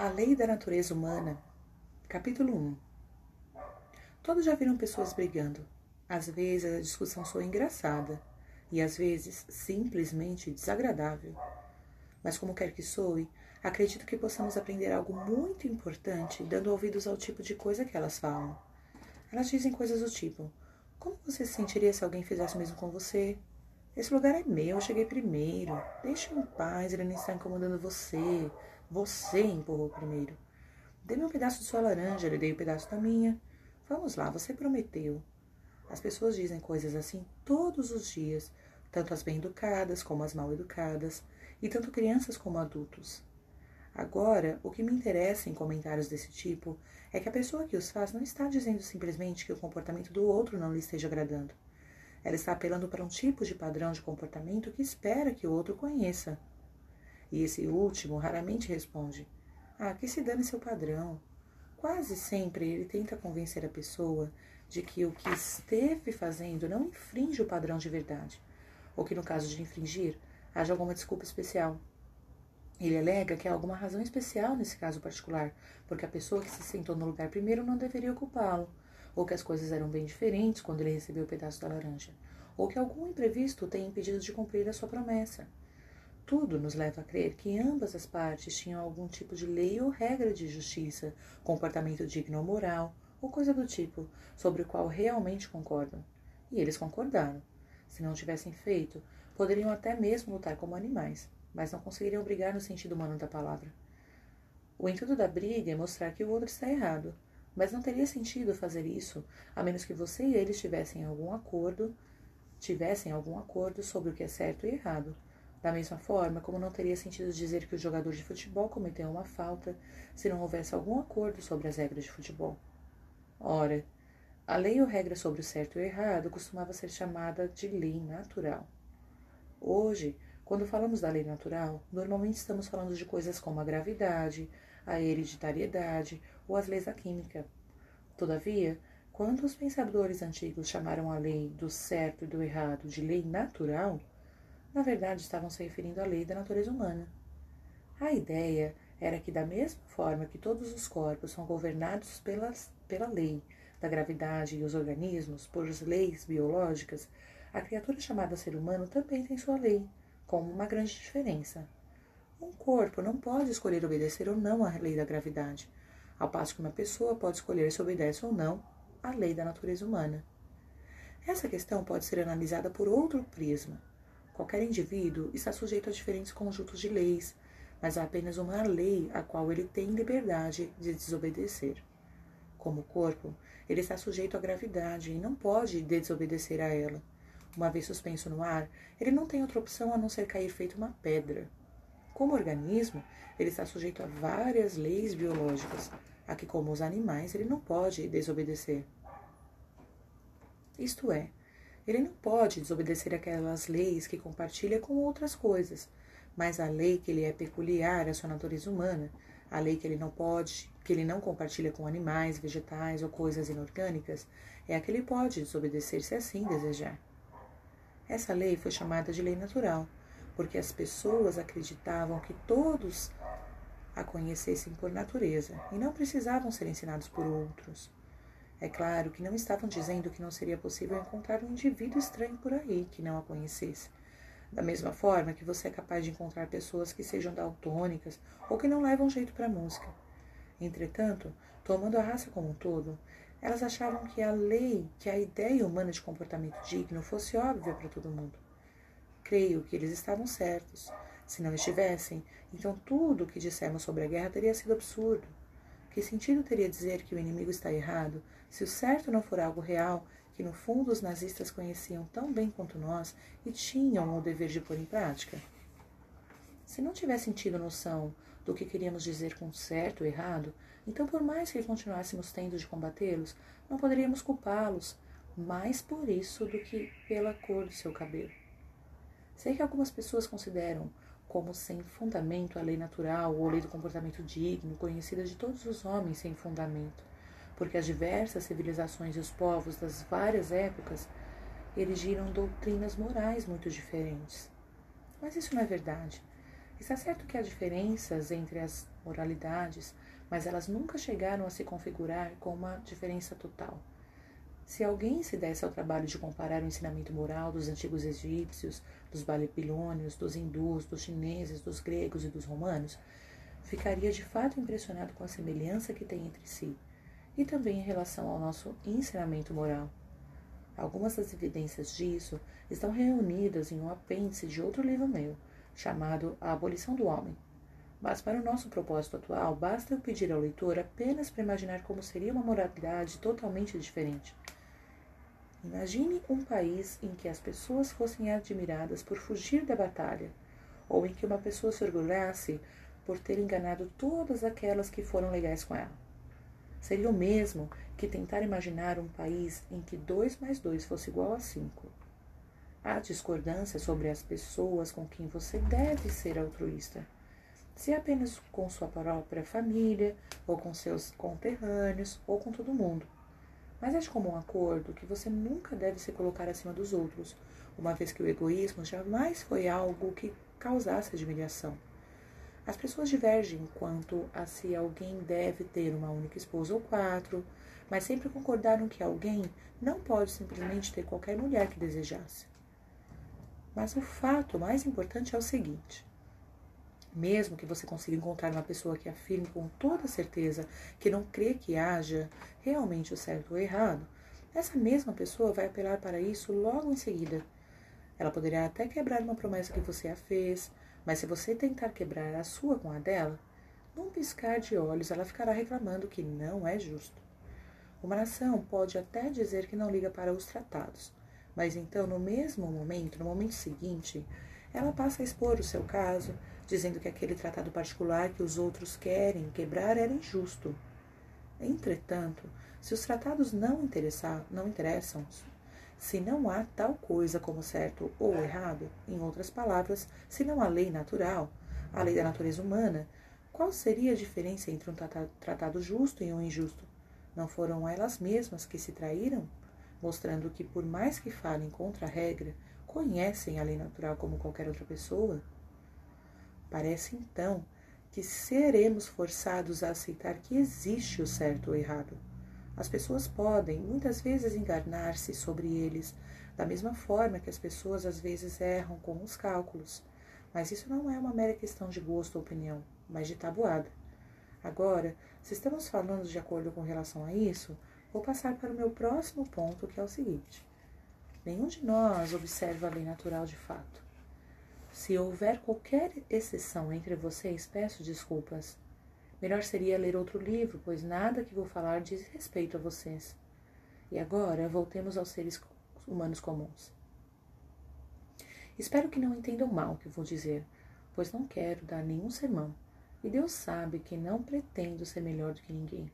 A Lei da Natureza Humana, capítulo 1 Todos já viram pessoas brigando. Às vezes a discussão soa engraçada e às vezes simplesmente desagradável. Mas como quer que soe, acredito que possamos aprender algo muito importante dando ouvidos ao tipo de coisa que elas falam. Elas dizem coisas do tipo: Como você se sentiria se alguém fizesse o mesmo com você? Esse lugar é meu, eu cheguei primeiro. Deixe em paz, ele não está incomodando você. Você empurrou primeiro. Dê-me um pedaço de sua laranja, ele dei um pedaço da minha. Vamos lá, você prometeu. As pessoas dizem coisas assim todos os dias, tanto as bem-educadas como as mal-educadas, e tanto crianças como adultos. Agora, o que me interessa em comentários desse tipo é que a pessoa que os faz não está dizendo simplesmente que o comportamento do outro não lhe esteja agradando. Ela está apelando para um tipo de padrão de comportamento que espera que o outro conheça. E esse último raramente responde: Ah, que se dane seu padrão. Quase sempre ele tenta convencer a pessoa de que o que esteve fazendo não infringe o padrão de verdade, ou que no caso de infringir, haja alguma desculpa especial. Ele alega que há alguma razão especial nesse caso particular, porque a pessoa que se sentou no lugar primeiro não deveria ocupá-lo, ou que as coisas eram bem diferentes quando ele recebeu o pedaço da laranja, ou que algum imprevisto tenha impedido de cumprir a sua promessa. Tudo nos leva a crer que ambas as partes tinham algum tipo de lei ou regra de justiça, comportamento digno ou moral, ou coisa do tipo, sobre o qual realmente concordam. E eles concordaram. Se não tivessem feito, poderiam até mesmo lutar como animais, mas não conseguiriam brigar no sentido humano da palavra. O intuito da briga é mostrar que o outro está errado, mas não teria sentido fazer isso a menos que você e eles tivessem algum acordo, tivessem algum acordo sobre o que é certo e errado. Da mesma forma como não teria sentido dizer que o jogador de futebol cometeu uma falta se não houvesse algum acordo sobre as regras de futebol. Ora, a lei ou regra sobre o certo e o errado costumava ser chamada de lei natural. Hoje, quando falamos da lei natural, normalmente estamos falando de coisas como a gravidade, a hereditariedade ou as leis da química. Todavia, quando os pensadores antigos chamaram a lei do certo e do errado de lei natural, na verdade estavam se referindo à lei da natureza humana. A ideia era que, da mesma forma que todos os corpos são governados pelas, pela lei da gravidade e os organismos por leis biológicas, a criatura chamada ser humano também tem sua lei, com uma grande diferença. Um corpo não pode escolher obedecer ou não à lei da gravidade, ao passo que uma pessoa pode escolher se obedece ou não à lei da natureza humana. Essa questão pode ser analisada por outro prisma. Qualquer indivíduo está sujeito a diferentes conjuntos de leis, mas há apenas uma lei a qual ele tem liberdade de desobedecer. Como corpo, ele está sujeito à gravidade e não pode desobedecer a ela. Uma vez suspenso no ar, ele não tem outra opção a não ser cair feito uma pedra. Como organismo, ele está sujeito a várias leis biológicas, a que, como os animais, ele não pode desobedecer. Isto é, ele não pode desobedecer aquelas leis que compartilha com outras coisas, mas a lei que lhe é peculiar à sua natureza humana, a lei que ele não pode, que ele não compartilha com animais, vegetais ou coisas inorgânicas, é a que ele pode desobedecer se assim desejar. Essa lei foi chamada de lei natural, porque as pessoas acreditavam que todos a conhecessem por natureza e não precisavam ser ensinados por outros. É claro que não estavam dizendo que não seria possível encontrar um indivíduo estranho por aí que não a conhecesse. Da mesma forma que você é capaz de encontrar pessoas que sejam daltônicas ou que não levam jeito para a música. Entretanto, tomando a raça como um todo, elas achavam que a lei, que a ideia humana de comportamento digno fosse óbvia para todo mundo. Creio que eles estavam certos. Se não estivessem, então tudo o que dissemos sobre a guerra teria sido absurdo. Que sentido teria dizer que o inimigo está errado se o certo não for algo real que no fundo os nazistas conheciam tão bem quanto nós e tinham o dever de pôr em prática? Se não tivessem tido noção do que queríamos dizer com certo ou errado, então, por mais que continuássemos tendo de combatê-los, não poderíamos culpá-los mais por isso do que pela cor do seu cabelo. Sei que algumas pessoas consideram como sem fundamento a lei natural ou a lei do comportamento digno, conhecida de todos os homens sem fundamento, porque as diversas civilizações e os povos das várias épocas erigiram doutrinas morais muito diferentes. Mas isso não é verdade. Está certo que há diferenças entre as moralidades, mas elas nunca chegaram a se configurar com uma diferença total. Se alguém se desse ao trabalho de comparar o ensinamento moral dos antigos egípcios, dos babilônios, dos hindus, dos chineses, dos gregos e dos romanos, ficaria de fato impressionado com a semelhança que tem entre si, e também em relação ao nosso ensinamento moral. Algumas das evidências disso estão reunidas em um apêndice de outro livro meu, chamado A Abolição do Homem. Mas para o nosso propósito atual, basta eu pedir ao leitor apenas para imaginar como seria uma moralidade totalmente diferente. Imagine um país em que as pessoas fossem admiradas por fugir da batalha, ou em que uma pessoa se orgulhasse por ter enganado todas aquelas que foram legais com ela. Seria o mesmo que tentar imaginar um país em que 2 mais 2 fosse igual a 5. Há discordância sobre as pessoas com quem você deve ser altruísta. Se é apenas com sua própria família, ou com seus conterrâneos, ou com todo mundo. Mas é de comum acordo que você nunca deve se colocar acima dos outros, uma vez que o egoísmo jamais foi algo que causasse admiração. As pessoas divergem quanto a se alguém deve ter uma única esposa ou quatro, mas sempre concordaram que alguém não pode simplesmente ter qualquer mulher que desejasse. Mas o fato mais importante é o seguinte: mesmo que você consiga encontrar uma pessoa que afirme com toda certeza que não crê que haja realmente o certo ou errado, essa mesma pessoa vai apelar para isso logo em seguida. Ela poderá até quebrar uma promessa que você a fez, mas se você tentar quebrar a sua com a dela, num piscar de olhos ela ficará reclamando que não é justo. Uma nação pode até dizer que não liga para os tratados, mas então, no mesmo momento, no momento seguinte, ela passa a expor o seu caso, dizendo que aquele tratado particular que os outros querem quebrar era injusto. Entretanto, se os tratados não, não interessam, se não há tal coisa como certo ou errado, em outras palavras, se não há lei natural, a lei da natureza humana, qual seria a diferença entre um tratado justo e um injusto? Não foram elas mesmas que se traíram? Mostrando que, por mais que falem contra a regra, conhecem a lei natural como qualquer outra pessoa? Parece então que seremos forçados a aceitar que existe o certo ou errado. As pessoas podem, muitas vezes, enganar-se sobre eles, da mesma forma que as pessoas às vezes erram com os cálculos. Mas isso não é uma mera questão de gosto ou opinião, mas de tabuada. Agora, se estamos falando de acordo com relação a isso, vou passar para o meu próximo ponto, que é o seguinte: nenhum de nós observa a lei natural de fato. Se houver qualquer exceção entre vocês, peço desculpas. Melhor seria ler outro livro, pois nada que vou falar diz respeito a vocês. E agora voltemos aos seres humanos comuns. Espero que não entendam mal o que vou dizer, pois não quero dar nenhum sermão, e Deus sabe que não pretendo ser melhor do que ninguém.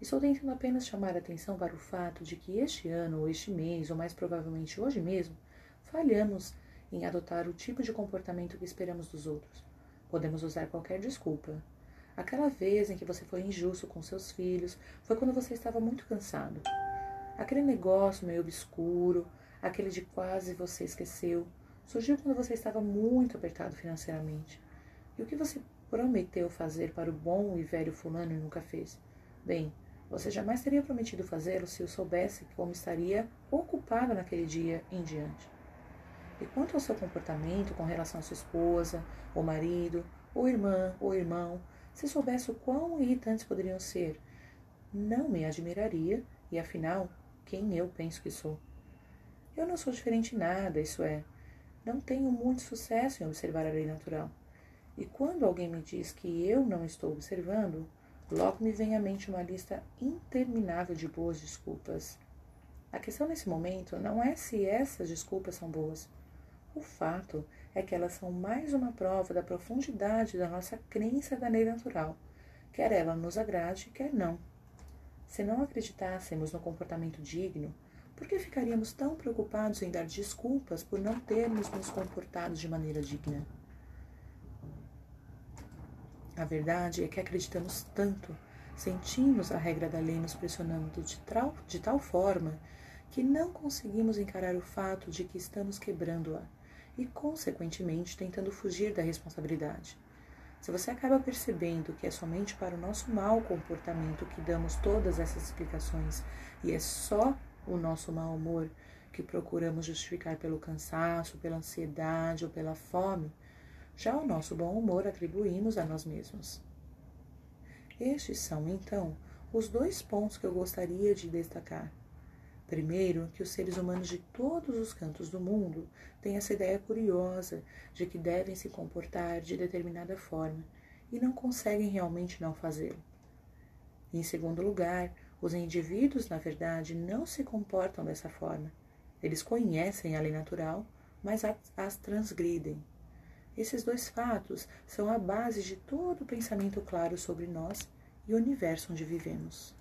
Estou tentando apenas chamar a atenção para o fato de que este ano, ou este mês, ou mais provavelmente hoje mesmo, falhamos em adotar o tipo de comportamento que esperamos dos outros. Podemos usar qualquer desculpa. Aquela vez em que você foi injusto com seus filhos foi quando você estava muito cansado. Aquele negócio meio obscuro, aquele de quase você esqueceu, surgiu quando você estava muito apertado financeiramente. E o que você prometeu fazer para o bom e velho fulano e nunca fez? Bem, você jamais teria prometido fazê-lo se eu soubesse como estaria ocupado naquele dia em diante. E quanto ao seu comportamento com relação à sua esposa, ou marido, ou irmã, ou irmão, se soubesse o quão irritantes poderiam ser, não me admiraria, e afinal, quem eu penso que sou? Eu não sou diferente em nada, isso é, não tenho muito sucesso em observar a lei natural. E quando alguém me diz que eu não estou observando, logo me vem à mente uma lista interminável de boas desculpas. A questão nesse momento não é se essas desculpas são boas, o fato é que elas são mais uma prova da profundidade da nossa crença da lei natural, quer ela nos agrade, quer não. Se não acreditássemos no comportamento digno, por que ficaríamos tão preocupados em dar desculpas por não termos nos comportado de maneira digna? A verdade é que acreditamos tanto, sentimos a regra da lei nos pressionando de de tal forma que não conseguimos encarar o fato de que estamos quebrando-a e, consequentemente, tentando fugir da responsabilidade. Se você acaba percebendo que é somente para o nosso mau comportamento que damos todas essas explicações e é só o nosso mau humor que procuramos justificar pelo cansaço, pela ansiedade ou pela fome, já o nosso bom humor atribuímos a nós mesmos. Estes são, então, os dois pontos que eu gostaria de destacar. Primeiro, que os seres humanos de todos os cantos do mundo têm essa ideia curiosa de que devem se comportar de determinada forma e não conseguem realmente não fazê-lo. Em segundo lugar, os indivíduos, na verdade, não se comportam dessa forma. Eles conhecem a lei natural, mas as transgridem. Esses dois fatos são a base de todo o pensamento claro sobre nós e o universo onde vivemos.